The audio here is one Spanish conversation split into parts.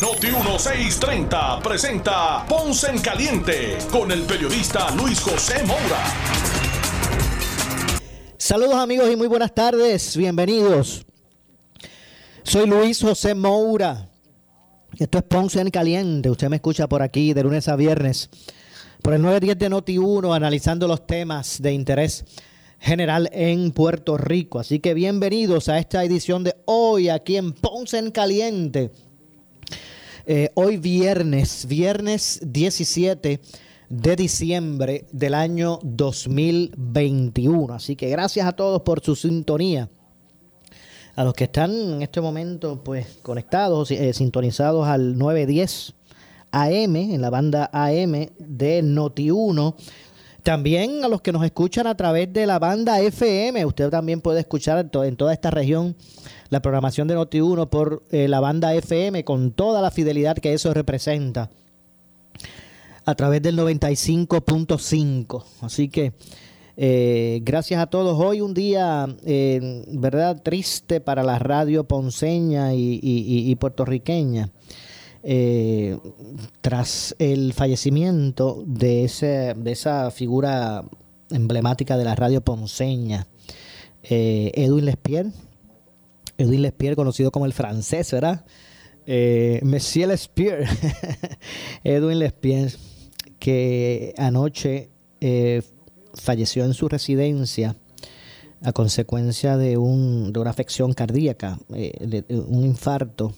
Noti 1630 presenta Ponce en Caliente con el periodista Luis José Moura. Saludos amigos y muy buenas tardes, bienvenidos. Soy Luis José Moura. Esto es Ponce en Caliente. Usted me escucha por aquí de lunes a viernes por el 910 de Noti 1 analizando los temas de interés general en Puerto Rico. Así que bienvenidos a esta edición de hoy aquí en Ponce en Caliente. Eh, hoy viernes, viernes 17 de diciembre del año 2021. Así que gracias a todos por su sintonía. A los que están en este momento pues conectados, eh, sintonizados al 910 AM, en la banda AM de Noti1. También a los que nos escuchan a través de la banda FM, usted también puede escuchar en toda esta región la programación de Noti1 por eh, la banda FM con toda la fidelidad que eso representa a través del 95.5. Así que eh, gracias a todos. Hoy un día, eh, ¿verdad? Triste para la radio ponceña y, puertorriqueña. Eh, tras el fallecimiento de, ese, de esa figura emblemática de la radio ponceña, Edwin Lespier. Edwin Lespier, conocido como el francés, ¿verdad? Monsieur Lespier. Edwin Lespier que anoche eh, falleció en su residencia a consecuencia de, un, de una afección cardíaca, eh, un infarto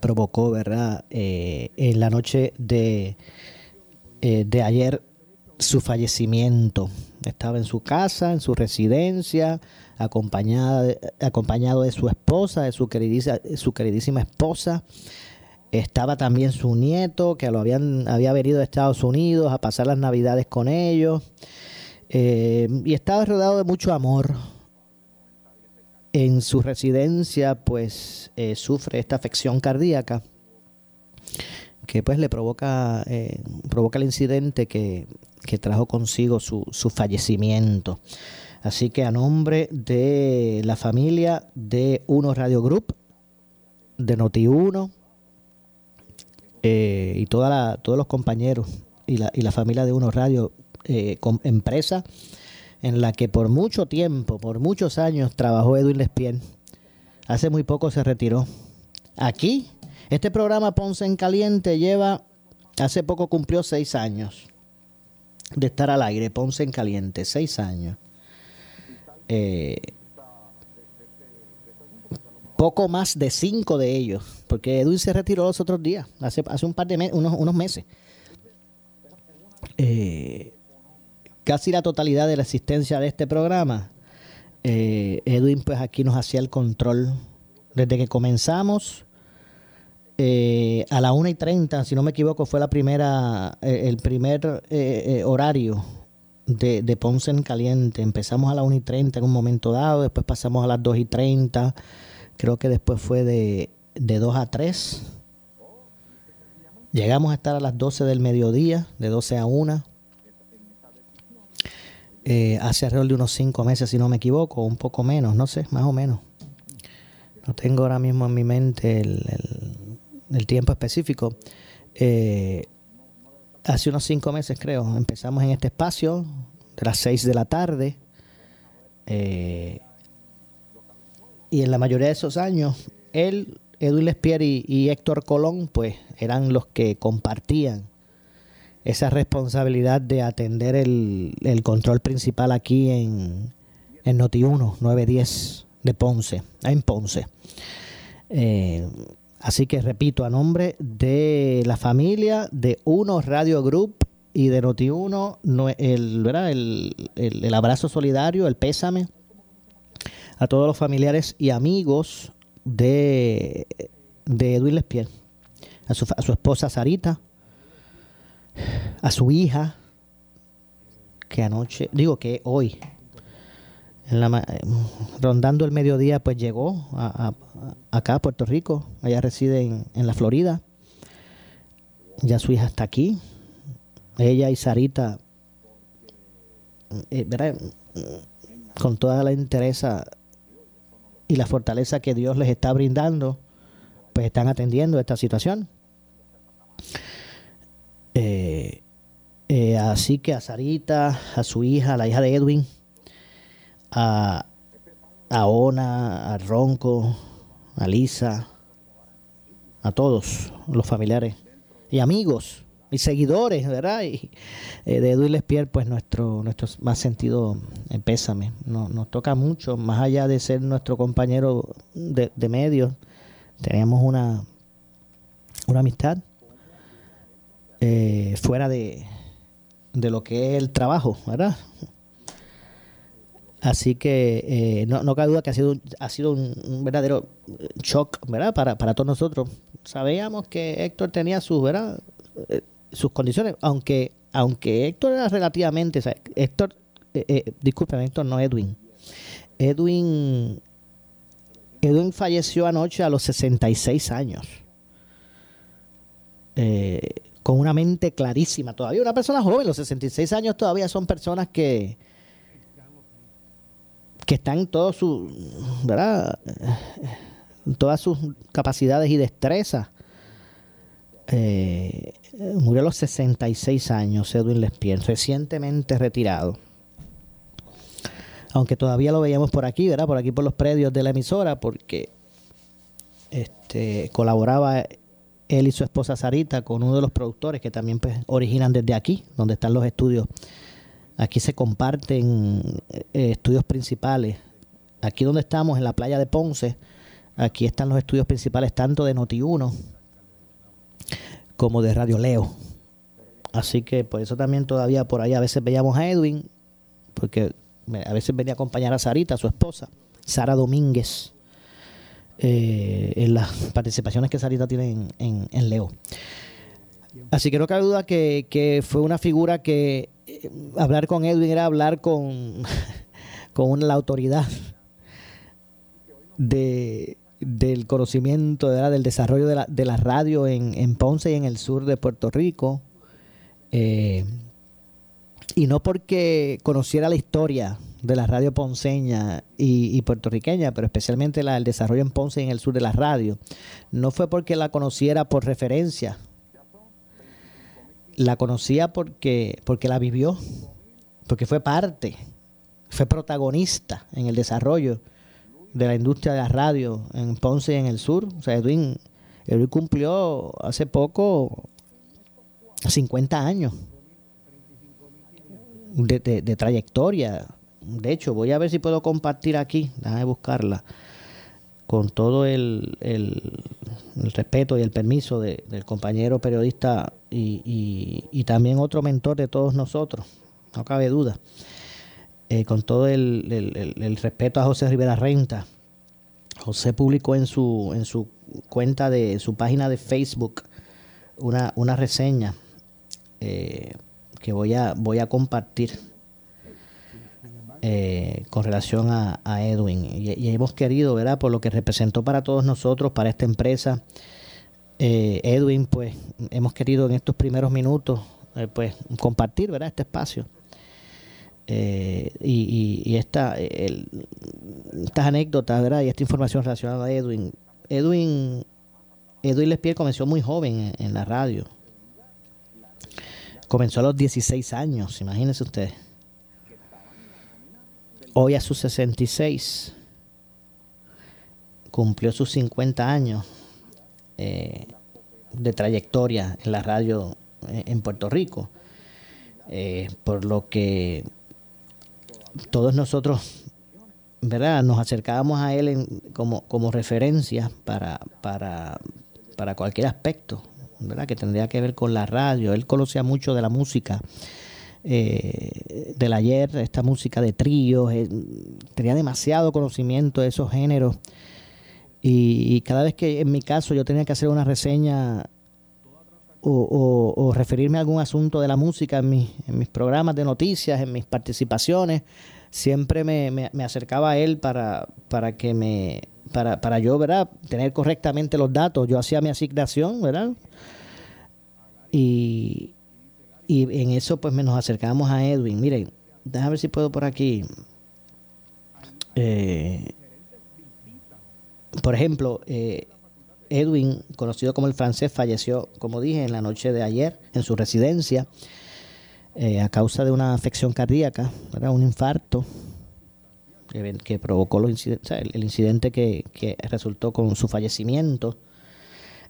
provocó, ¿verdad? Eh, en la noche de, de ayer su fallecimiento. Estaba en su casa, en su residencia, acompañada, acompañado de su esposa, de su queridísima, su queridísima esposa. Estaba también su nieto, que lo habían, había venido a Estados Unidos a pasar las navidades con ellos. Eh, y estaba rodeado de mucho amor. En su residencia, pues, eh, sufre esta afección cardíaca que pues le provoca, eh, provoca el incidente que, trajo consigo su, su, fallecimiento. Así que a nombre de la familia de Uno Radio Group, de Noti 1, eh, y toda la, todos los compañeros y la, y la familia de Uno Radio, eh, empresa en la que por mucho tiempo, por muchos años trabajó Edwin Lespien. Hace muy poco se retiró. Aquí, este programa Ponce en Caliente lleva, hace poco cumplió seis años de estar al aire, Ponce en Caliente, seis años. Eh, poco más de cinco de ellos, porque Edwin se retiró los otros días, hace, hace un par de meses, unos, unos meses. Eh, casi la totalidad de la existencia de este programa, eh, Edwin pues aquí nos hacía el control desde que comenzamos. Eh, a la 1 y 30, si no me equivoco, fue la primera, el primer horario de, de, Ponce en Caliente. Empezamos a la 1 y 30 en un momento dado, después pasamos a las 2 y 30, Creo que después fue de, de 2 a 3. Llegamos a estar a las 12 del mediodía, de 12 a 1. Eh, hace alrededor de unos 5 meses, si no me equivoco, un poco menos, no sé, más o menos. No tengo ahora mismo en mi mente el, tiempo específico. Eh, hace unos 5 meses, creo, empezamos en este espacio de las 6 de la tarde. Eh, y en la mayoría de esos años, él, Edwin Lespier y, Héctor Colón, pues eran los que compartían esa responsabilidad de atender el, control principal aquí en, en Noti1, 910 de Ponce, en Ponce. Eh, así que repito, a nombre de la familia de Uno Radio Group y de Noti1, el, el, abrazo solidario, el pésame a todos los familiares y amigos de, de Edwin Lespiel, a su, a su esposa Sarita, a su hija, que anoche, digo que hoy, en la, rondando el mediodía, pues llegó a, acá a Puerto Rico. Ella reside en, en, la Florida. Ya su hija está aquí. Ella y Sarita, eh, con toda la interés y la fortaleza que Dios les está brindando, pues están atendiendo esta situación. Eh, eh, así que a Sarita, a su hija, la hija de Edwin, a, a Ona, a Ronco, a Lisa, a todos los familiares y amigos y seguidores, ¿verdad? Y eh, de Edwin Lespier, pues nuestro, nuestro más sentido en pésame. nos toca mucho, más allá de ser nuestro compañero de, de medios, teníamos una, una amistad eh, fuera de, de lo que es el trabajo, ¿verdad? Así que eh, no, no, cabe duda que ha sido, ha sido un, verdadero shock, ¿verdad? Para, todos nosotros. Sabíamos que Héctor tenía sus, ¿verdad? Eh, sus condiciones, aunque Héctor era relativamente, Héctor, eh, disculpen, Héctor no Edwin. Edwin Edwin falleció anoche a los 66 años. Eh, con una mente clarísima todavía. Una persona joven, los 66 años todavía son personas que que están todos sus, ¿verdad? Todas sus capacidades y destrezas. Eh, murió a los 66 años Edwin Lespien, recientemente retirado. Aunque todavía lo veíamos por aquí, ¿verdad? Por aquí por los predios de la emisora, porque este, colaboraba él y su esposa Sarita con uno de los productores que también pues, originan desde aquí, donde están los estudios. Aquí se comparten eh, estudios principales. Aquí donde estamos, en la playa de Ponce, aquí están los estudios principales tanto de Noti1 como de Radio Leo. Así que por eso también todavía por ahí a veces veíamos a Edwin, porque a veces venía a acompañar a Sarita, su esposa, Sara Domínguez eh, en las participaciones que Sarita tiene en, Leo. Así que no cabe duda que, fue una figura que eh, hablar con Edwin era hablar con, con la autoridad de, del conocimiento, del desarrollo de la, de la radio en, Ponce y en el sur de Puerto Rico. Eh, y no porque conociera la historia de la radio ponceña y, puertorriqueña, pero especialmente la, el desarrollo en Ponce y en el sur de la radio, no fue porque la conociera por referencia, la conocía porque, porque la vivió, porque fue parte, fue protagonista en el desarrollo de la industria de la radio en Ponce y en el sur. O sea, Edwin, Edwin cumplió hace poco 50 años de, de trayectoria de hecho, voy a ver si puedo compartir aquí, déjame buscarla, con todo el, el, respeto y el permiso del compañero periodista y, también otro mentor de todos nosotros, no cabe duda, eh, con todo el, el, respeto a José Rivera Renta. José publicó en su, en su cuenta de su página de Facebook una, una reseña eh, que voy a, voy a compartir eh, con relación a, Edwin. Y, hemos querido, ¿verdad? Por lo que representó para todos nosotros, para esta empresa, eh, Edwin, pues hemos querido en estos primeros minutos, eh, pues compartir, ¿verdad? Este espacio. y, y, esta, estas anécdotas, ¿verdad? Y esta información relacionada a Edwin. Edwin, Edwin Lespier comenzó muy joven en, en la radio. Comenzó a los 16 años, imagínense ustedes hoy a sus 66 cumplió sus 50 años eh, de trayectoria en la radio eh, en Puerto Rico, eh, por lo que todos nosotros, ¿verdad? Nos acercábamos a él como, como referencia para, para, para cualquier aspecto, ¿verdad? Que tendría que ver con la radio. Él conocía mucho de la música eh, del ayer, esta música de tríos, tenía demasiado conocimiento de esos géneros y, cada vez que en mi caso yo tenía que hacer una reseña o, referirme a algún asunto de la música en, en, mis programas de noticias, en mis participaciones, siempre me, me, acercaba a él para, para que me para, para yo, ¿verdad? Tener correctamente los datos. Yo hacía mi asignación, ¿verdad? Y, y en eso pues nos acercamos a Edwin. Miren, déjame ver si puedo por aquí. Eh, por ejemplo, eh, Edwin, conocido como el francés, falleció, como dije, en la noche de ayer en su residencia eh, a causa de una afección cardíaca, un infarto que, provocó los el, incidente que, resultó con su fallecimiento.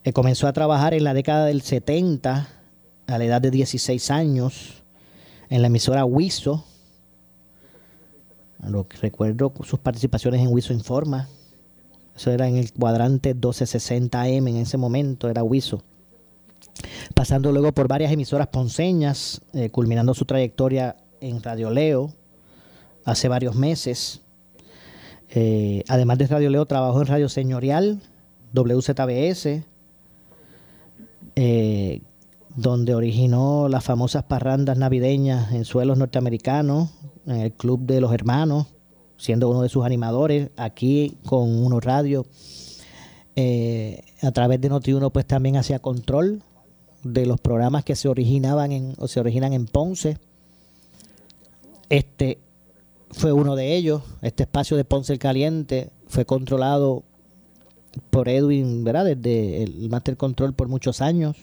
Eh, comenzó a trabajar en la década del 70 a la edad de 16 años en la emisora WISO. recuerdo sus participaciones en WISO Informa eso era en el cuadrante 1260M en ese momento, era Huizo. Pasando luego por varias emisoras ponceñas, eh, culminando su trayectoria en Radio Leo hace varios meses. Eh, además de Radio Leo, trabajó en Radio Señorial, WZBS, eh, donde originó las famosas parrandas navideñas en suelos norteamericanos, en el Club de los Hermanos, siendo uno de sus animadores aquí con Uno Radio. Eh, a través de Noti1 pues también hacía control de los programas que se originaban en, o se originan en Ponce. Este fue uno de ellos. Este espacio de Ponce el Caliente fue controlado por Edwin, ¿verdad? Desde el Master Control por muchos años.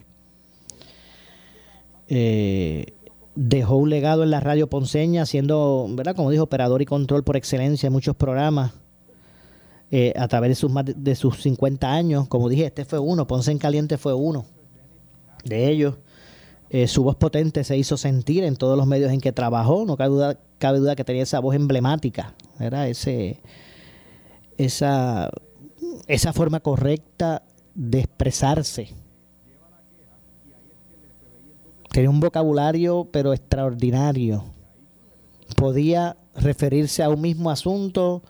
Eh, dejó un legado en la radio ponceña, siendo, ¿verdad? Como dijo, operador y control por excelencia en muchos programas. Eh, a través de sus, de sus 50 años, como dije, este fue uno, Ponce en Caliente fue uno de ellos. Eh, su voz potente se hizo sentir en todos los medios en que trabajó, no cabe duda, cabe duda que tenía esa voz emblemática, era ese, esa, esa forma correcta de expresarse Tenía un vocabulario, pero extraordinario. Podía referirse a un mismo asunto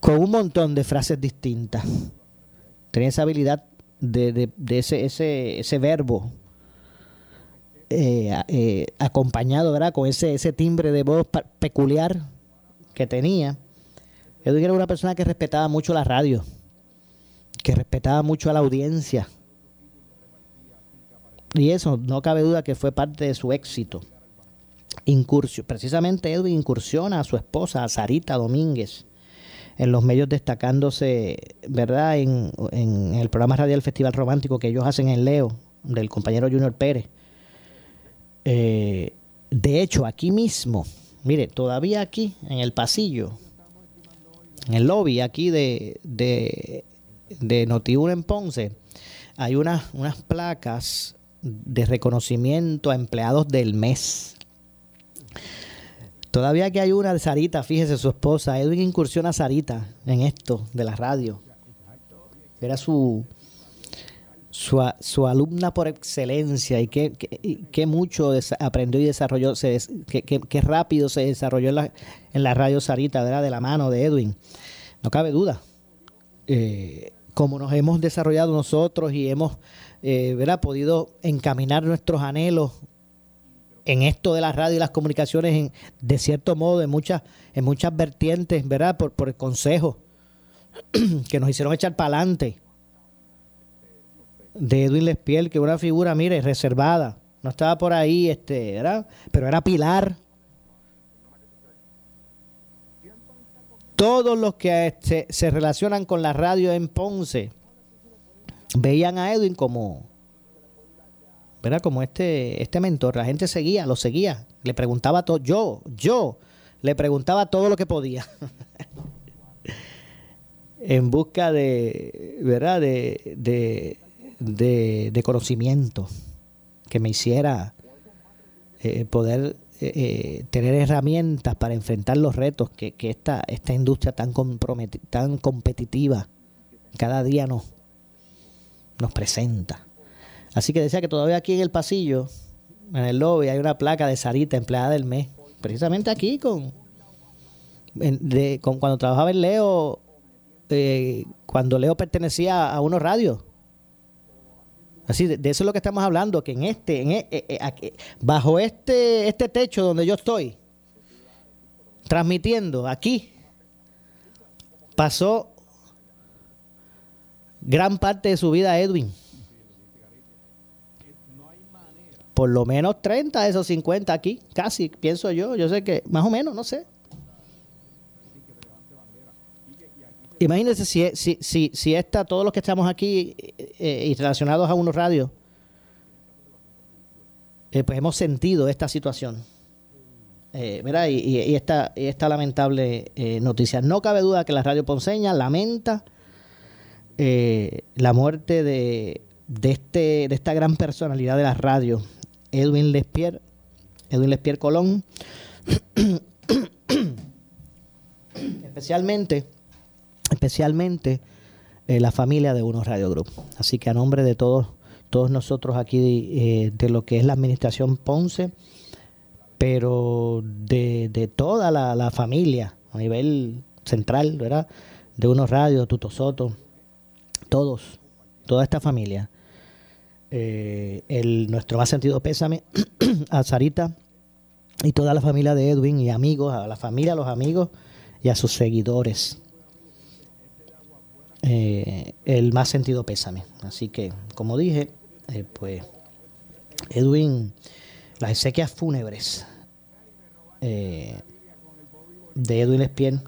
con un montón de frases distintas. Tenía esa habilidad de, ese, ese, ese verbo eh, eh, acompañado ¿verdad? con ese, timbre de voz peculiar que tenía. Edwin era una persona que respetaba mucho la radio, que respetaba mucho a la audiencia y eso no cabe duda que fue parte de su éxito. Incursión, precisamente Edwin incursiona a su esposa, a Sarita Domínguez, en los medios destacándose, ¿verdad?, en, el programa radial Festival Romántico que ellos hacen en Leo, del compañero Junior Pérez. Eh, de hecho, aquí mismo, mire, todavía aquí, en el pasillo, en el lobby aquí de, de, en Ponce, hay unas placas de reconocimiento a empleados del mes. Todavía que hay una de Sarita, fíjese, su esposa, Edwin incursiona a Sarita en esto de la radio. Era su, su, alumna por excelencia y qué, qué, mucho aprendió y desarrolló, se, qué, rápido se desarrolló en la, en la radio Sarita, ¿verdad? de la mano de Edwin. No cabe duda. Eh, como nos hemos desarrollado nosotros y hemos eh, podido encaminar nuestros anhelos en esto de la radio y las comunicaciones en, de cierto modo en muchas en muchas vertientes verdad por, por el consejo que nos hicieron echar para adelante de Edwin Lespiel que una figura mire reservada. No estaba por ahí este ¿verdad? pero era pilar. Todos los que se, se relacionan con la radio en Ponce veían a Edwin como, ¿verdad? Como este, este mentor. La gente seguía, lo seguía. Le preguntaba todo. Yo, yo, le preguntaba todo lo que podía. en busca de, ¿verdad? De, de, de, conocimiento que me hiciera eh, poder eh, eh, tener herramientas para enfrentar los retos que, que esta, esta industria tan, tan competitiva cada día nos, nos presenta. Así que decía que todavía aquí en el pasillo, en el lobby, hay una placa de Sarita, empleada del mes. Precisamente aquí con, de, con cuando trabajaba en Leo, eh, cuando Leo pertenecía a unos radios. Así, de, eso es lo que estamos hablando, que en este, en, e, e, e, bajo este, este techo donde yo estoy, transmitiendo aquí, pasó gran parte de su vida Edwin. Por lo menos 30 de esos 50 aquí, casi, pienso yo. Yo sé que, más o menos, no sé. Imagínense si, si, si, si esta, todos los que estamos aquí eh, y relacionados a unos radios, eh, pues hemos sentido esta situación. Eh, y, esta, esta, lamentable noticia. No cabe duda que la radio Ponceña lamenta la muerte de, de, este, de esta gran personalidad de la radio, Edwin Lespier, Edwin Lespier Colón, especialmente especialmente eh, la familia de Unos Radio Group. Así que a nombre de todos, todos nosotros aquí eh, de lo que es la administración Ponce, pero de, toda la, familia a nivel central, ¿verdad? De Unos Radio, Tuto Soto, todos, toda esta familia. Eh, el, nuestro más sentido pésame a Sarita y toda la familia de Edwin y amigos, a la familia, a los amigos y a sus seguidores eh, el más sentido pésame. Así que, como dije, eh, pues Edwin, las exequias fúnebres eh, de Edwin Espien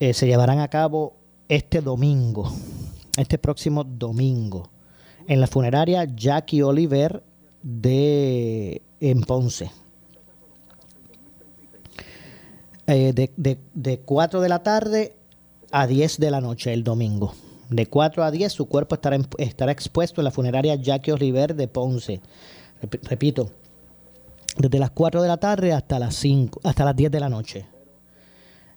se llevarán a cabo este domingo, este próximo domingo, en la funeraria Jackie Oliver de en Ponce. de, de, de 4 de la tarde a 10 de la noche el domingo. De 4 a 10 su cuerpo estará, estará expuesto en la funeraria Jackie Oliver de Ponce. Repito, desde las 4 de la tarde hasta las 5, hasta las 10 de la noche.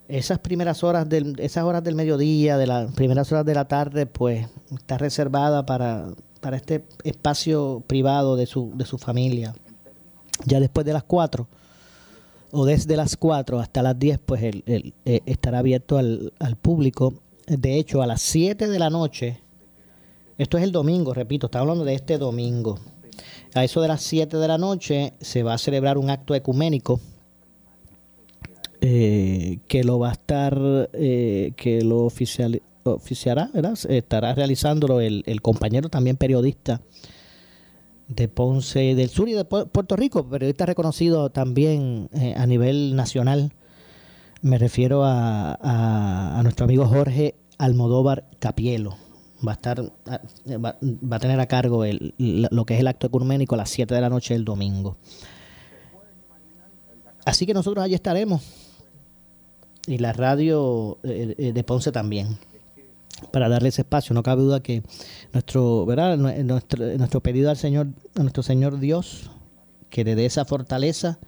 Esas primeras horas del, esas horas del mediodía, de las primeras horas de la tarde, pues está reservada para, para este espacio privado de su, de su familia. Ya después de las 4 o desde las 4 hasta las 10, pues el, eh, estará abierto al, público. De hecho, a las 7 de la noche, esto es el domingo, repito, estamos hablando de este domingo. A eso de las 7 de la noche se va a celebrar un acto ecuménico eh, que lo va a estar, eh, que lo oficial, oficiará, ¿verdad? estará realizándolo el, el compañero también periodista de Ponce del Sur y de Puerto Rico, periodista reconocido también eh, a nivel nacional. Me refiero a, a, nuestro amigo Jorge Almodóvar Capielo. Va a estar, va, a tener a cargo el, lo que es el acto ecuménico a las 7 de la noche del domingo. Así que nosotros allí estaremos. Y la radio eh, eh, de Ponce también para darle ese espacio. No cabe duda que nuestro, ¿verdad? Nuestro, nuestro pedido al Señor, a nuestro Señor Dios, que le dé esa fortaleza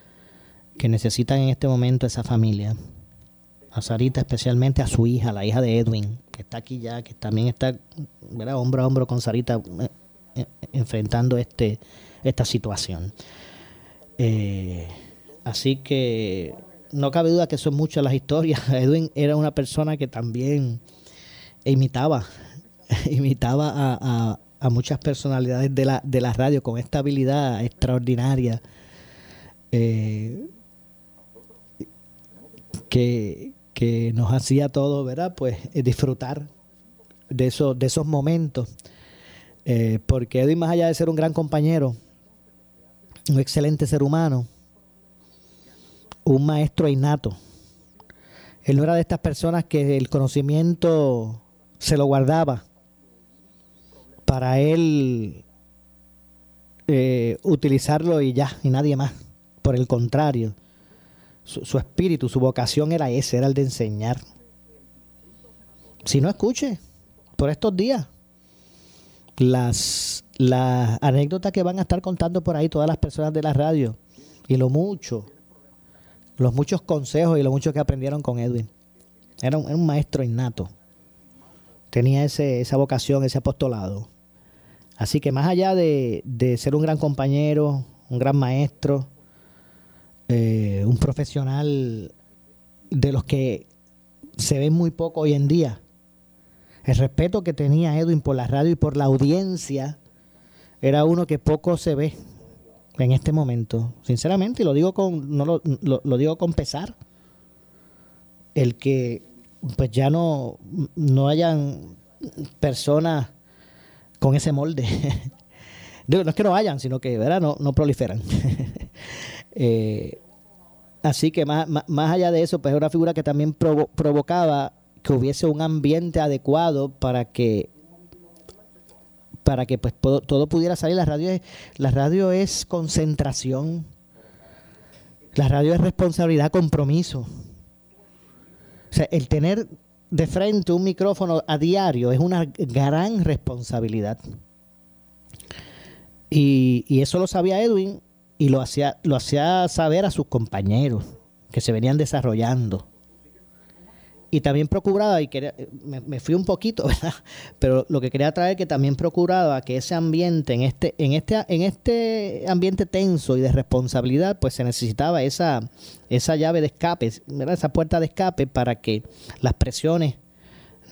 que necesitan en este momento esa familia. A Sarita especialmente, a su hija, la hija de Edwin, que está aquí ya, que también está ¿verdad? hombro a hombro con Sarita eh, enfrentando este, esta situación. Eh, así que no cabe duda que son muchas las historias. Edwin era una persona que también imitaba, imitaba a, muchas personalidades de la, radio con esta habilidad extraordinaria eh, que, nos hacía todo, ¿verdad? Pues eh, disfrutar de esos, de esos momentos. Eh, porque Edwin, más allá de ser un gran compañero, un excelente ser humano, un maestro innato, él no era de estas personas que el conocimiento se lo guardaba para él eh, utilizarlo y ya, y nadie más. Por el contrario, su, espíritu, su vocación era ese, era el de enseñar. Si no escuche, por estos días, las, las anécdotas que van a estar contando por ahí todas las personas de la radio y lo mucho, los muchos consejos y lo mucho que aprendieron con Edwin. Era un maestro innato tenía ese, esa vocación, ese apostolado. Así que más allá de, ser un gran compañero, un gran maestro, eh, un profesional de los que se ven muy poco hoy en día, el respeto que tenía Edwin por la radio y por la audiencia era uno que poco se ve en este momento, sinceramente, y lo digo con, no lo, lo, digo con pesar, el que pues ya no, no hayan personas con ese molde. no es que no hayan, sino que ¿verdad? No, no proliferan. Eh, así que más, más, allá de eso, pues es una figura que también provocaba que hubiese un ambiente adecuado para que para que pues todo, pudiera salir. La radio, es, la radio es concentración. La radio es responsabilidad, compromiso. O sea, el tener de frente un micrófono a diario es una gran responsabilidad. Y, y, eso lo sabía Edwin y lo hacía, lo hacía saber a sus compañeros que se venían desarrollando y también procuraba, y quería, me, fui un poquito, ¿verdad? pero lo que quería traer que también procuraba que ese ambiente, en este, en este, en este ambiente tenso y de responsabilidad, pues se necesitaba esa, esa llave de escape, esa puerta de escape para que las presiones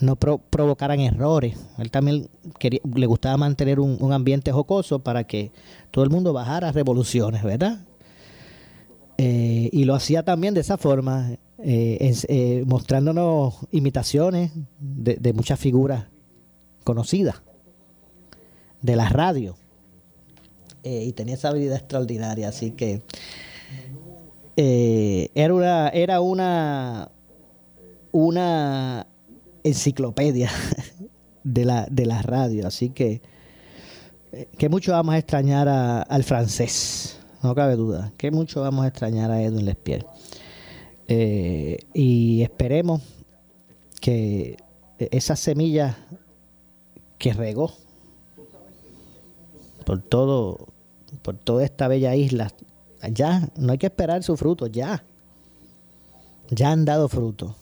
no provocaran errores. Él también quería, le gustaba mantener un, un ambiente jocoso para que todo el mundo bajara revoluciones, ¿verdad? Eh, y lo hacía también de esa forma, eh, eh, mostrándonos imitaciones de, muchas figuras conocidas de la radio. y tenía esa habilidad extraordinaria, así que era una, era una, una enciclopedia de la, de la radio, así que, que mucho vamos a extrañar al francés no cabe duda, que mucho vamos a extrañar a Edwin Lespier. Eh, y esperemos que esa semilla que regó por todo, por toda esta bella isla, ya, no hay que esperar su fruto, ya. Ya han dado fruto.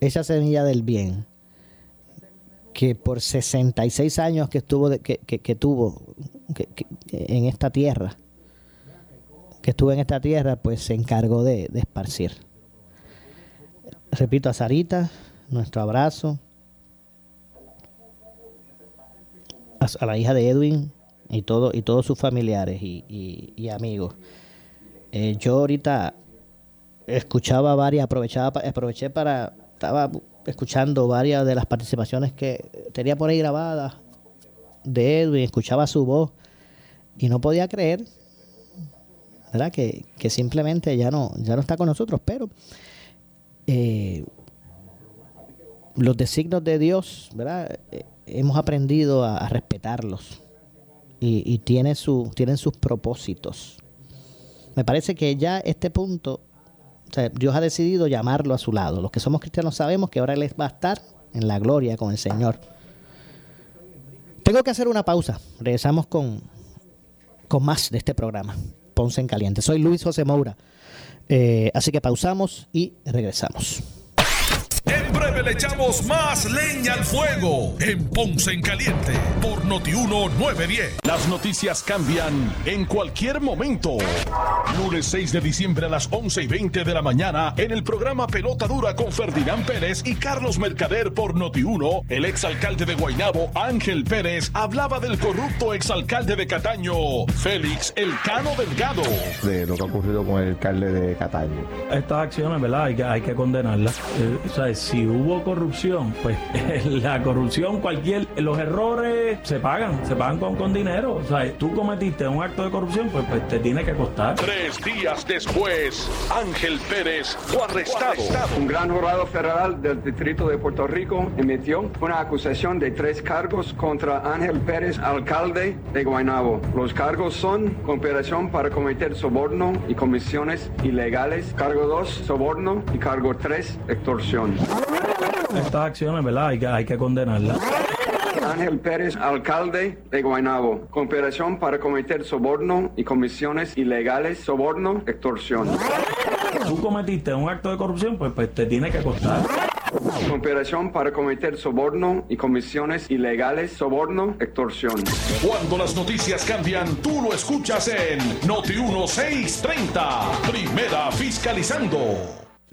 Esa semilla del bien, que por 66 años que estuvo que, que tuvo en esta tierra, que estuvo en esta tierra, pues se encargó de, esparcir. Repito a Sarita, nuestro abrazo. A, la hija de Edwin y, todo, y todos sus familiares y, amigos. Eh, yo ahorita escuchaba varias, aprovechaba, aproveché para, estaba escuchando varias de las participaciones que tenía por ahí grabadas de Edwin, escuchaba su voz y no podía creer, Que, simplemente ya no, ya no está con nosotros, pero eh, los designios de Dios, ¿verdad? Eh, hemos aprendido a, respetarlos y, tiene su, tienen sus propósitos. Me parece que ya este punto, Dios ha decidido llamarlo a su lado. Los que somos cristianos sabemos que ahora Él va a estar en la gloria con el Señor. Tengo que hacer una pausa. Regresamos con, con más de este programa, Ponce en Caliente. Soy Luis José Moura. Eh, así que pausamos y regresamos. Breve le echamos más leña al fuego en Ponce en Caliente por Notiuno 910. Las noticias cambian en cualquier momento. Lunes 6 de diciembre a las 11 y 20 de la mañana en el programa Pelota Dura con Ferdinand Pérez y Carlos Mercader por Noti1, el exalcalde de Guaynabo, Ángel Pérez, hablaba del corrupto exalcalde de Cataño, Félix El Cano Delgado. De lo que ha ocurrido con el alcalde de Cataño. Estas acciones, ¿verdad? Hay que, hay que condenarlas. Eh, si hubo corrupción, pues la corrupción, cualquier, los errores se pagan, se pagan con, con dinero. O sea, tú cometiste un acto de corrupción, pues, pues te tiene que costar. Tres días después, Ángel Pérez fue arrestado. Un gran jurado federal del Distrito de Puerto Rico emitió una acusación de tres cargos contra Ángel Pérez, alcalde de Guaynabo. Los cargos son cooperación para cometer soborno y comisiones ilegales. Cargo 2, soborno. Y cargo 3, extorsión. Estas acciones, ¿verdad? Hay que, hay que condenarlas. Ángel Pérez, alcalde de Guaynabo. Cooperación para cometer soborno y comisiones ilegales, soborno, extorsión. Tú cometiste un acto de corrupción, pues, pues te tiene que costar. Cooperación para cometer soborno y comisiones ilegales, soborno, extorsión. Cuando las noticias cambian, tú lo escuchas en Noti 1630. Primera fiscalizando.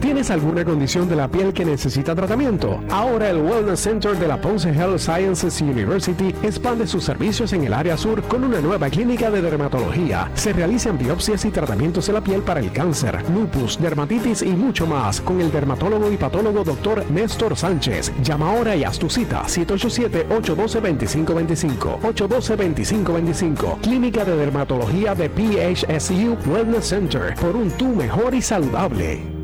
¿Tienes alguna condición de la piel que necesita tratamiento? Ahora el Wellness Center de la Ponce Health Sciences University expande sus servicios en el área sur con una nueva clínica de dermatología. Se realizan biopsias y tratamientos de la piel para el cáncer, lupus, dermatitis y mucho más con el dermatólogo y patólogo Dr. Néstor Sánchez. Llama ahora y haz tu cita 787-812-2525. 812-2525. Clínica de Dermatología de PHSU Wellness Center por un tú mejor y saludable.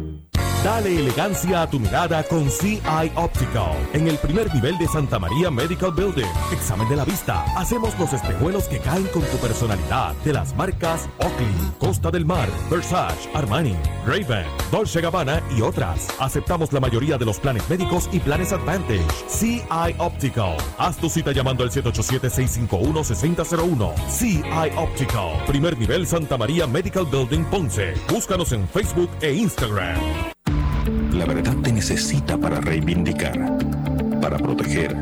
Dale elegancia a tu mirada con CI Optical en el primer nivel de Santa María Medical Building. Examen de la vista. Hacemos los espejuelos que caen con tu personalidad de las marcas Oakley, Costa del Mar, Versace, Armani, Raven, Dolce Gabbana y otras. Aceptamos la mayoría de los planes médicos y planes Advantage. CI Optical. Haz tu cita llamando al 787-651-6001. CI Optical. Primer nivel Santa María Medical Building Ponce. Búscanos en Facebook e Instagram. La verdad te necesita para reivindicar, para proteger,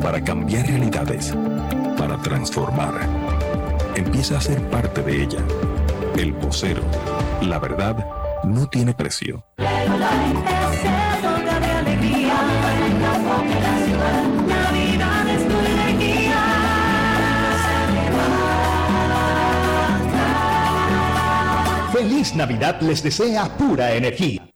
para cambiar realidades, para transformar. Empieza a ser parte de ella. El vocero. La verdad no tiene precio. Feliz Navidad les desea pura energía.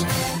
Sports.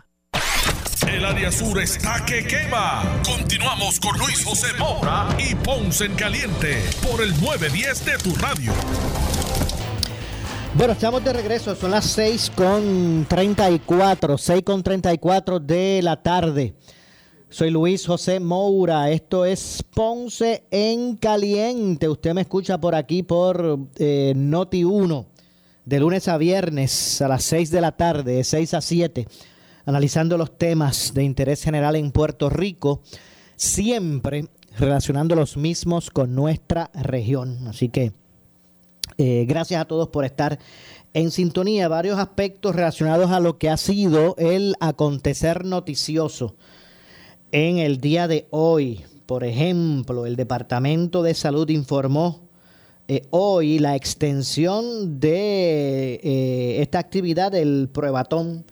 El área sur está que quema. Continuamos con Luis José Moura y Ponce en Caliente por el 910 de tu radio. Bueno, estamos de regreso, son las 6 con 34, 6 con 34 de la tarde. Soy Luis José Moura, esto es Ponce en Caliente. Usted me escucha por aquí por eh, Noti 1, de lunes a viernes a las 6 de la tarde, de 6 a 7, analizando los temas de interés general en Puerto Rico, siempre relacionando los mismos con nuestra región. Así que eh, gracias a todos por estar en sintonía. Varios aspectos relacionados a lo que ha sido el acontecer noticioso en el día de hoy. Por ejemplo, el Departamento de Salud informó eh, hoy la extensión de eh, esta actividad del pruebatón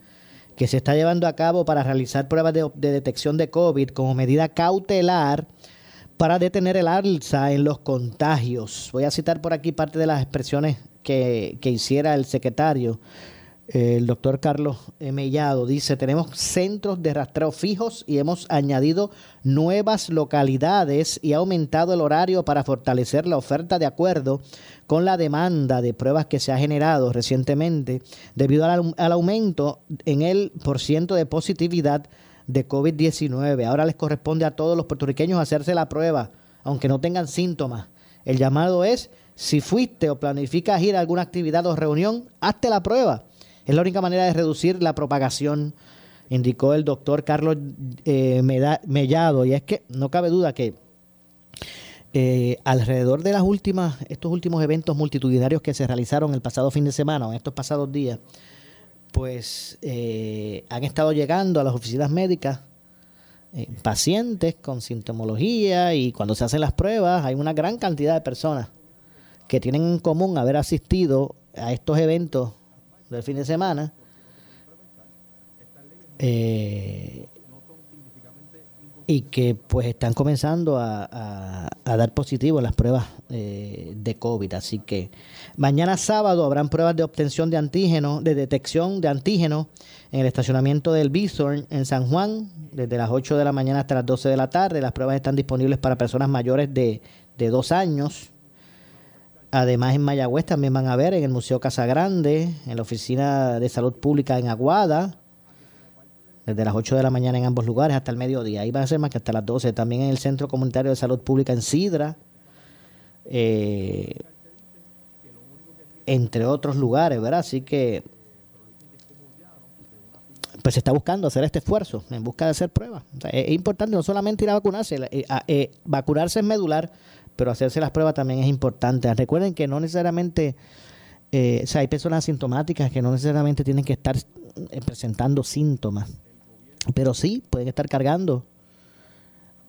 que se está llevando a cabo para realizar pruebas de, de detección de COVID como medida cautelar para detener el alza en los contagios. Voy a citar por aquí parte de las expresiones que, hiciera el secretario, el doctor Carlos Mellado. Dice, tenemos centros de rastreo fijos y hemos añadido nuevas localidades y ha aumentado el horario para fortalecer la oferta de acuerdo con la demanda de pruebas que se ha generado recientemente debido al, aumento en el porciento de positividad de COVID-19. Ahora les corresponde a todos los puertorriqueños hacerse la prueba, aunque no tengan síntomas. El llamado es, si fuiste o planificas ir a alguna actividad o reunión, hazte la prueba. Es la única manera de reducir la propagación, indicó el doctor Carlos eh, Mellado. Y es que no cabe duda que eh, alrededor de las últimas, estos últimos eventos multitudinarios que se realizaron el pasado fin de semana o en estos pasados días, pues eh, han estado llegando a las oficinas médicas eh, pacientes con sintomología y cuando se hacen las pruebas hay una gran cantidad de personas que tienen en común haber asistido a estos eventos del fin de semana eh, y que pues están comenzando a, dar positivo las pruebas eh, de COVID. Así que mañana sábado habrán pruebas de obtención de antígeno, de detección de antígeno en el estacionamiento del Bithorn en San Juan, desde las 8 de la mañana hasta las 12 de la tarde. Las pruebas están disponibles para personas mayores de, de dos años. Además, en Mayagüez también van a ver en el Museo Casa Grande, en la Oficina de Salud Pública en Aguada, desde las 8 de la mañana en ambos lugares hasta el mediodía. Ahí va a ser más que hasta las 12. También en el Centro Comunitario de Salud Pública en Sidra, eh, entre otros lugares, ¿verdad? Así que pues se está buscando hacer este esfuerzo en busca de hacer pruebas. es, importante no solamente ir a vacunarse, eh, eh, vacunarse es medular, pero hacerse las pruebas también es importante. Recuerden que no necesariamente, o sea, hay personas asintomáticas que no necesariamente tienen que estar presentando síntomas pero sí pueden estar cargando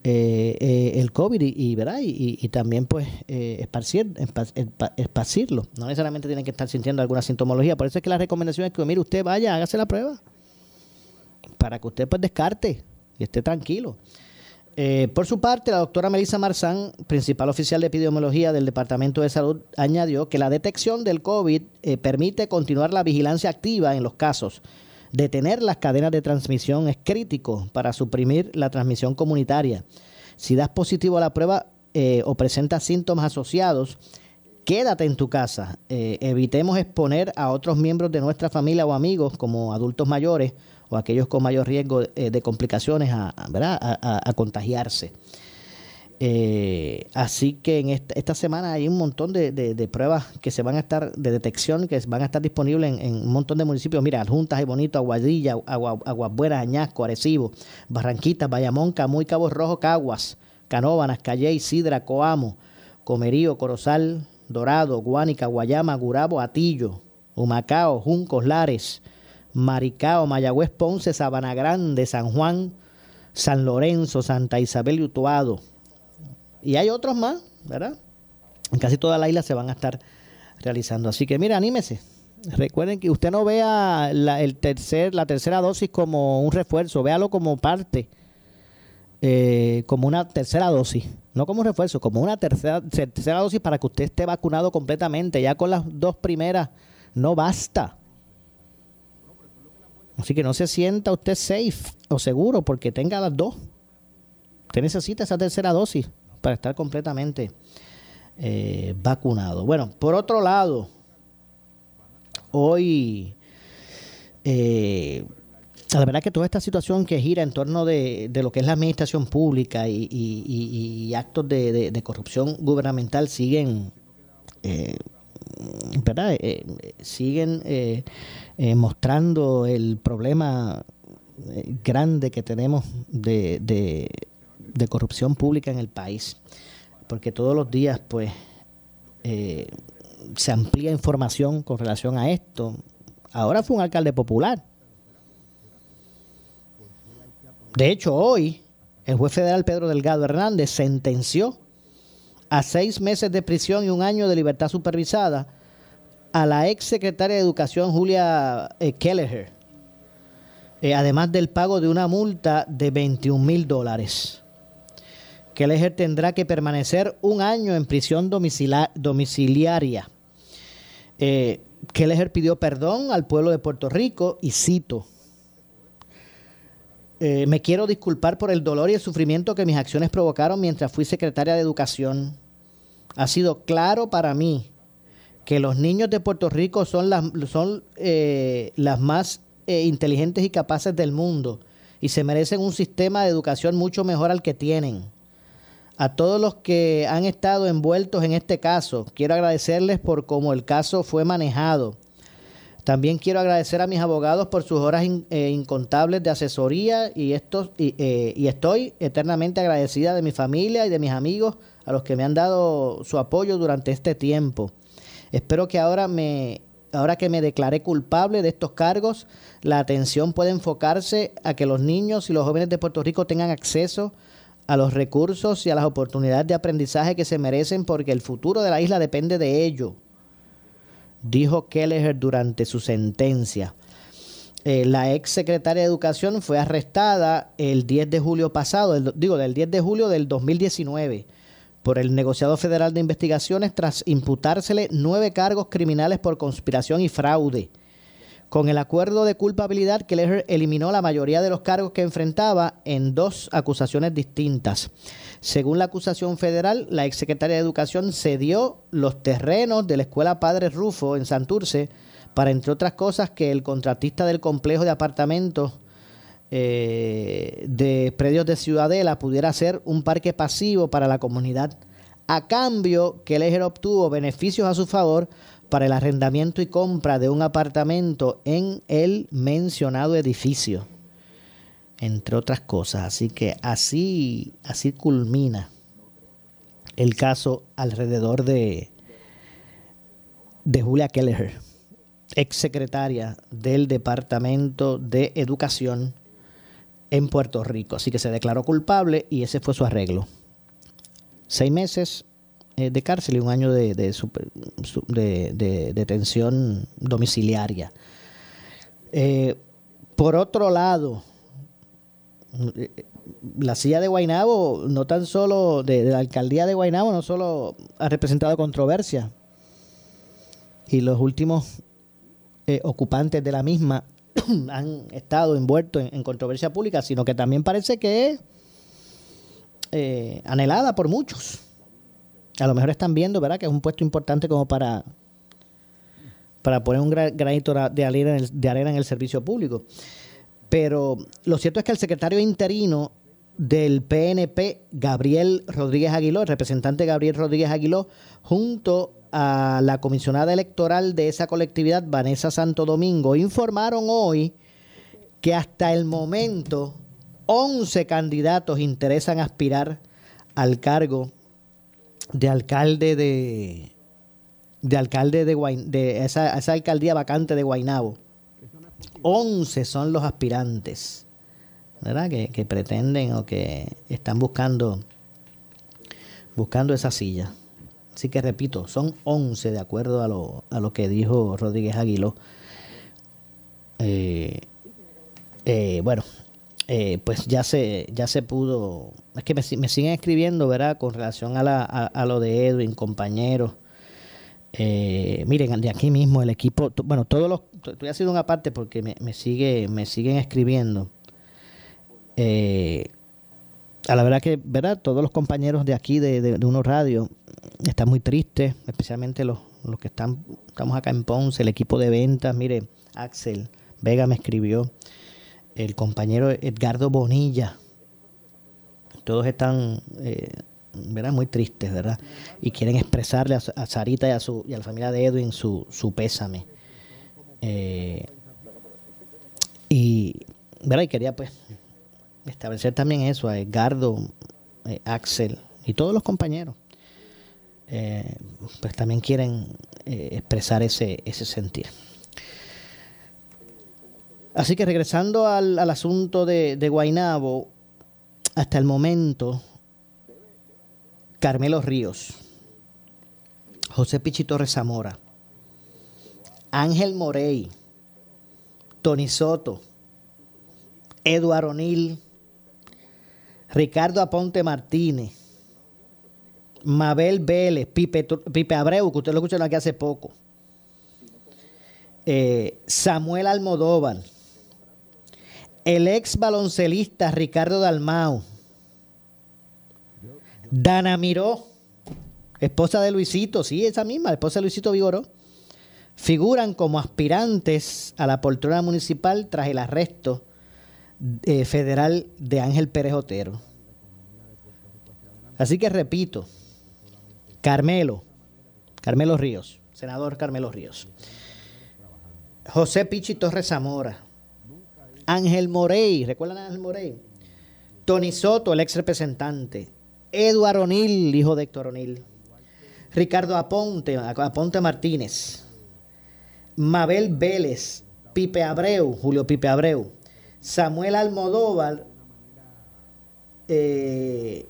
eh, eh, el COVID y, ¿verdad? y, también pues eh, esparcir, esparcirlo. No necesariamente tienen que estar sintiendo alguna sintomología. Por eso es que la recomendación es que, mire, usted vaya, hágase la prueba para que usted pues descarte y esté tranquilo. por su parte, la doctora Melissa Marzán, principal oficial de epidemiología del Departamento de Salud, añadió que la detección del COVID permite continuar la vigilancia activa en los casos Detener las cadenas de transmisión es crítico para suprimir la transmisión comunitaria. Si das positivo a la prueba eh, o presentas síntomas asociados, quédate en tu casa. Eh, evitemos exponer a otros miembros de nuestra familia o amigos, como adultos mayores o aquellos con mayor riesgo eh, de complicaciones, a, a contagiarse. Eh, así que en esta, semana hay un montón de, pruebas que se van a estar, de detección, que van a estar disponibles en, un montón de municipios. Mira, Juntas y Bonito, Aguadilla, Aguas Buenas, Añasco, Arecibo, Barranquitas, Bayamón, Camuy, Cabo Rojo, Caguas, Canóvanas, Calley, Sidra, Coamo, Comerío, Corozal, Dorado, Guánica, Guayama, Gurabo, Atillo, Humacao, Juncos, Lares, Maricao, Mayagüez, Ponce, Sabana Grande, San Juan, San Lorenzo, Santa Isabel y Utuado, y hay otros más, ¿verdad? En casi toda la isla se van a estar realizando. Así que mira, anímese. Recuerden que usted no vea la, el tercer, la tercera dosis como un refuerzo, véalo como parte, eh, como una tercera dosis, no como un refuerzo, como una tercera, tercera dosis para que usted esté vacunado completamente. Ya con las dos primeras no basta. Así que no se sienta usted safe o seguro porque tenga las dos. Usted necesita esa tercera dosis para estar completamente eh, vacunado. Bueno, por otro lado, hoy, eh, la verdad que toda esta situación que gira en torno de, de lo que es la administración pública y, y- actos de, de- corrupción gubernamental siguen, eh, ¿verdad? Siguen mostrando el problema grande que tenemos de- de corrupción pública en el país. Porque todos los días, pues, eh, se amplía información con relación a esto. Ahora fue un alcalde popular. De hecho, hoy el juez federal Pedro Delgado Hernández sentenció a seis meses de prisión y un año de libertad supervisada a la ex secretaria de Educación Julia eh, Kelleher, eh, además del pago de una multa de 21 mil dólares. Kelleher tendrá que permanecer un año en prisión domiciliaria. Eh, Kelleher pidió perdón al pueblo de Puerto Rico y cito, eh, me quiero disculpar por el dolor y el sufrimiento que mis acciones provocaron mientras fui secretaria de Educación. Ha sido claro para mí que los niños de Puerto Rico son las, eh, las más eh, inteligentes y capaces del mundo y se merecen un sistema de educación mucho mejor al que tienen. A todos los que han estado envueltos en este caso, quiero agradecerles por cómo el caso fue manejado. También quiero agradecer a mis abogados por sus horas eh, incontables de asesoría y, estos, y, eh, y estoy eternamente agradecida de mi familia y de mis amigos a los que me han dado su apoyo durante este tiempo. Espero que ahora me ahora que me declaré culpable de estos cargos, la atención pueda enfocarse a que los niños y los jóvenes de Puerto Rico tengan acceso a los recursos y a las oportunidades de aprendizaje que se merecen porque el futuro de la isla depende de ello dijo Kelleher durante su sentencia. Eh, la ex secretaria de Educación fue arrestada el 10 de julio pasado, digo, del 10 de julio del 2019, por el negociado federal de investigaciones tras imputársele nueve cargos criminales por conspiración y fraude. Con el acuerdo de culpabilidad, Kelleher eliminó la mayoría de los cargos que enfrentaba en dos acusaciones distintas. Según la acusación federal, la exsecretaria de Educación cedió los terrenos de la Escuela Padre Rufo en Santurce para, entre otras cosas, que el contratista del complejo de apartamentos eh, de predios de Ciudadela pudiera hacer un parque pasivo para la comunidad. A cambio, Kelleher obtuvo beneficios a su favor para el arrendamiento y compra de un apartamento en el mencionado edificio, entre otras cosas. Así que así, así culmina el caso alrededor de, de Julia Kelleher, ex secretaria del Departamento de Educación en Puerto Rico. Así que se declaró culpable y ese fue su arreglo. Seis meses de cárcel y un año de, de super- su- de- de detención domiciliaria. Eh, por otro lado, eh, la silla de Guainabo, no tan solo de, la alcaldía de Guainabo, no solo ha representado controversia, y los últimos eh, ocupantes de la misma han estado envueltos en, controversia pública, sino que también parece que es eh, anhelada por muchos. A lo mejor están viendo, ¿verdad? Que es un puesto importante como para, para poner un gra- granito de arena, en el, de arena en el servicio público. Pero lo cierto es que el secretario interino del PNP, Gabriel Rodríguez Aguiló, el representante Gabriel Rodríguez Aguiló, junto a la comisionada electoral de esa colectividad, Vanessa Santo Domingo, informaron hoy que hasta el momento 11 candidatos interesan aspirar al cargo de alcalde de de alcalde de, de esa, esa alcaldía vacante de Guainabo. 11 son los aspirantes, ¿verdad? Que, que pretenden o que están buscando buscando esa silla. Así que repito, son 11 de acuerdo a lo, a lo que dijo Rodríguez Aguiló. Eh, eh, bueno, eh, pues ya se, ya se pudo. Es que me, me siguen escribiendo, ¿verdad? Con relación a, la, a, lo de Edwin, compañeros. Eh, miren, de aquí mismo el equipo, bueno, todos los, estoy haciendo una parte porque me, me sigue, me siguen escribiendo. Eh, a la verdad que, ¿verdad? Todos los compañeros de aquí de, de, de Uno Radio están muy tristes, especialmente los, los que están, estamos acá en Ponce, el equipo de ventas, mire, Axel Vega me escribió, el compañero Edgardo Bonilla, todos están eh, ¿verdad? muy tristes, ¿verdad? Y quieren expresarle a, Sarita y a, su, y a la familia de Edwin su, su pésame. Eh, y, ¿verdad? y quería pues establecer también eso a Edgardo, eh, Axel y todos los compañeros. Eh, pues también quieren expresar ese, ese sentir. Así que regresando al, al asunto de, de Guainabo, hasta el momento, Carmelo Ríos, José Pichito Rezamora, Ángel Morey, Tony Soto, Eduardo O'Neill, Ricardo Aponte Martínez, Mabel Vélez, Pipe, Pipe Abreu, que usted lo escuchó aquí hace poco, eh, Samuel Almodóvar, el ex baloncelista Ricardo Dalmau, Dana Miró, esposa de Luisito, sí, esa misma, esposa de Luisito Vigoró, figuran como aspirantes a la poltrona municipal tras el arresto eh, federal de Ángel Pérez Otero. Así que repito, Carmelo, Carmelo Ríos, senador Carmelo Ríos, José Pichi Torres Zamora, Ángel Morey, ¿recuerdan a Ángel Morey? Tony Soto, el ex representante, Eduardo O'Neill, hijo de Héctor O'Neill, Ricardo Aponte, Aponte Martínez, Mabel Vélez, Pipe Abreu, Julio Pipe Abreu, Samuel Almodóvar, eh,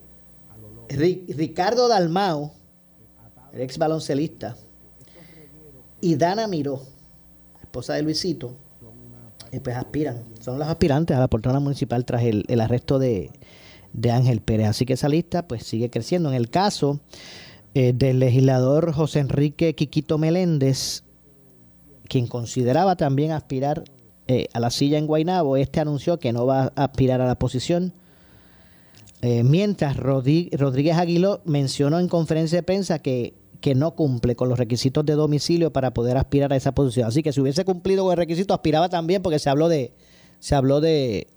Ricardo Dalmao, el ex baloncelista, y Dana Miró, esposa de Luisito, eh, pues aspiran, son los aspirantes a la portona municipal tras el, arresto de, Ángel Pérez. Así que esa lista pues sigue creciendo. En el caso eh, del legislador José Enrique Quiquito Meléndez, quien consideraba también aspirar eh, a la silla en Guainabo, este anunció que no va a aspirar a la posición. mientras Rodríguez Aguiló mencionó en conferencia de prensa que que no cumple con los requisitos de domicilio para poder aspirar a esa posición. Así que si hubiese cumplido con el requisito, aspiraba también porque se habló de, se habló de,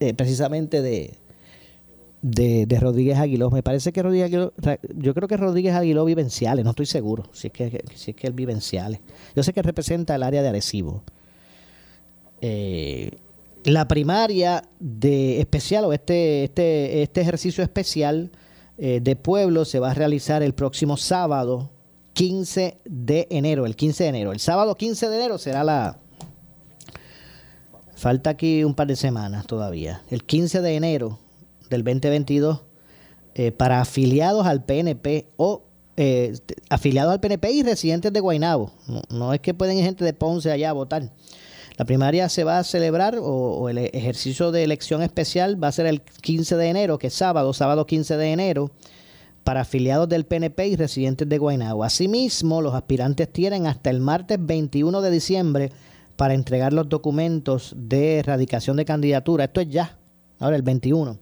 eh, precisamente de, de, Rodríguez Aguiló. Me parece que Rodríguez Aguiló, yo creo que Rodríguez Aguiló vive en Ciales, no estoy seguro si es que, es que él vive en Ciales. Yo sé que representa el área de Arecibo. Eh, la primaria de especial o este, este, este ejercicio especial eh, de Pueblo se va a realizar el próximo sábado 15 de enero, el 15 de enero. El sábado 15 de enero será la... Falta aquí un par de semanas todavía. El 15 de enero del 2022 eh, para afiliados al PNP o eh, afiliados al PNP y residentes de Guaynabo. No, no, es que pueden ir gente de Ponce allá a votar. La primaria se va a celebrar o, el ejercicio de elección especial va a ser el 15 de enero, que es sábado, sábado 15 de enero, para afiliados del PNP y residentes de Guaynabo. Asimismo, los aspirantes tienen hasta el martes 21 de diciembre para entregar los documentos de erradicación de candidatura. Esto es ya, ahora el 21.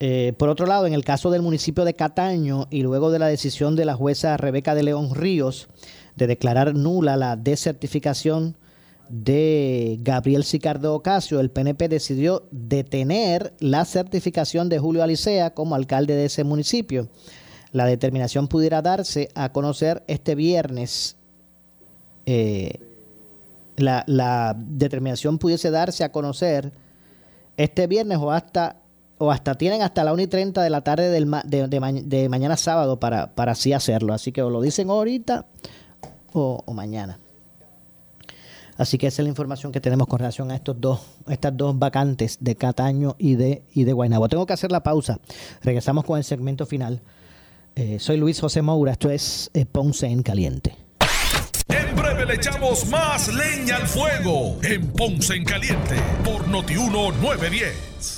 Eh, por otro lado, en el caso del municipio de Cataño y luego de la decisión de la jueza Rebeca de León Ríos de declarar nula la desertificación de Gabriel Sicardo Ocasio, el PNP decidió detener la certificación de Julio Alicea como alcalde de ese municipio. La determinación pudiera darse a conocer este viernes. Eh, la, determinación pudiese darse a conocer este viernes o hasta o hasta tienen hasta la 1 y 30 de la tarde del, de, mañana sábado para, para así hacerlo. Así que o lo dicen ahorita o mañana. Así que esa es la información que tenemos con relación a estos dos, estas dos vacantes de Cataño y de, y. Tengo que hacer la pausa. Regresamos con el segmento final. Eh, soy Luis José Moura, esto es eh, Ponce en Caliente. En breve le echamos más leña al fuego en Ponce en Caliente por Notiuno 910.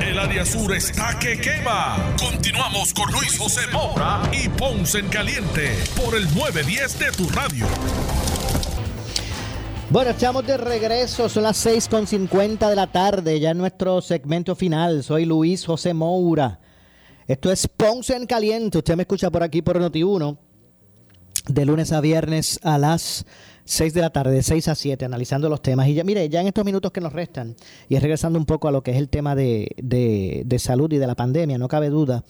El área sur está que quema. Continuamos con Luis José Moura y Ponce en Caliente por el 910 de tu radio. Bueno, estamos de regreso, son las 6.50 de la tarde, ya en nuestro segmento final. Soy Luis José Moura. Esto es Ponce en Caliente. Usted me escucha por aquí por Noti1, de lunes a viernes a las 6 de la tarde, de 6 a 7, analizando los temas. Y ya, mire, ya en estos minutos que nos restan, y regresando un poco a lo que es el tema de, de, de salud y de la pandemia, no cabe duda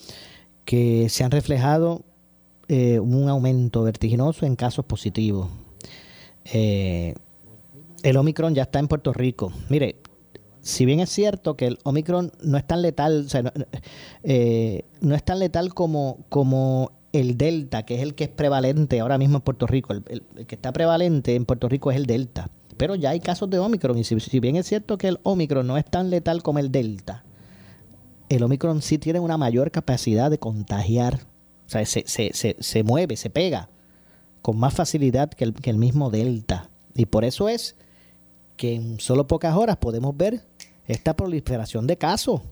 que se han reflejado eh, un aumento vertiginoso en casos positivos. Eh, el Omicron ya está en Puerto Rico. Mire, si bien es cierto que el Omicron no es tan letal, o sea, no, eh, no es tan letal como, como el Delta, que es el que es prevalente ahora mismo en Puerto Rico. El, que está prevalente en Puerto Rico es el Delta. Pero ya hay casos de Omicron. Y si, si bien es cierto que el Omicron no es tan letal como el Delta, el Omicron sí tiene una mayor capacidad de contagiar. O sea, se, se, se, se mueve, se pega con más facilidad que el, que el mismo Delta. Y por eso es que en solo pocas horas podemos ver esta proliferación de casos.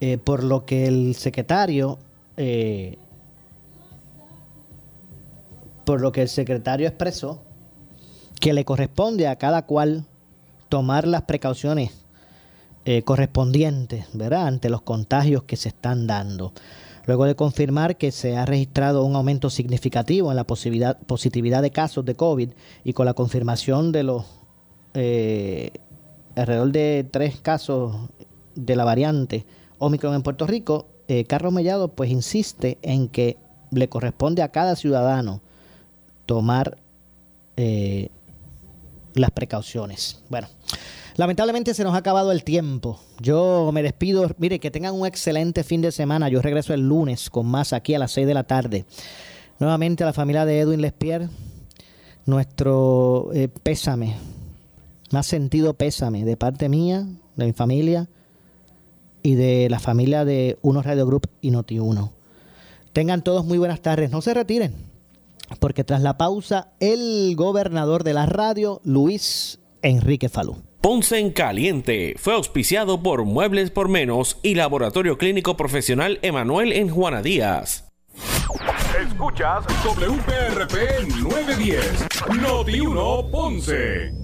Eh, por lo que el secretario, eh, por lo que el secretario expresó, que le corresponde a cada cual tomar las precauciones eh, correspondientes, ¿verdad? Ante los contagios que se están dando. Luego de confirmar que se ha registrado un aumento significativo en la positividad de casos de COVID y con la confirmación de los eh, alrededor de tres casos de la variante Omicron en Puerto Rico, eh, Carlos Mellado pues insiste en que le corresponde a cada ciudadano tomar eh, las precauciones. Bueno, lamentablemente se nos ha acabado el tiempo. Yo me despido. Mire, que tengan un excelente fin de semana. Yo regreso el lunes con más aquí a las 6 de la tarde. Nuevamente a la familia de Edwin Lespier, nuestro eh, pésame, más sentido pésame de parte mía, de mi familia y de la familia de Uno Radio Group y Noti Uno. Tengan todos muy buenas tardes. No se retiren, porque tras la pausa, el gobernador de la radio, Luis Enrique Falú. Ponce en Caliente fue auspiciado por Muebles por Menos y Laboratorio Clínico Profesional Emanuel en Juana Díaz. Escuchas WPRP 910, Noti 1 Ponce.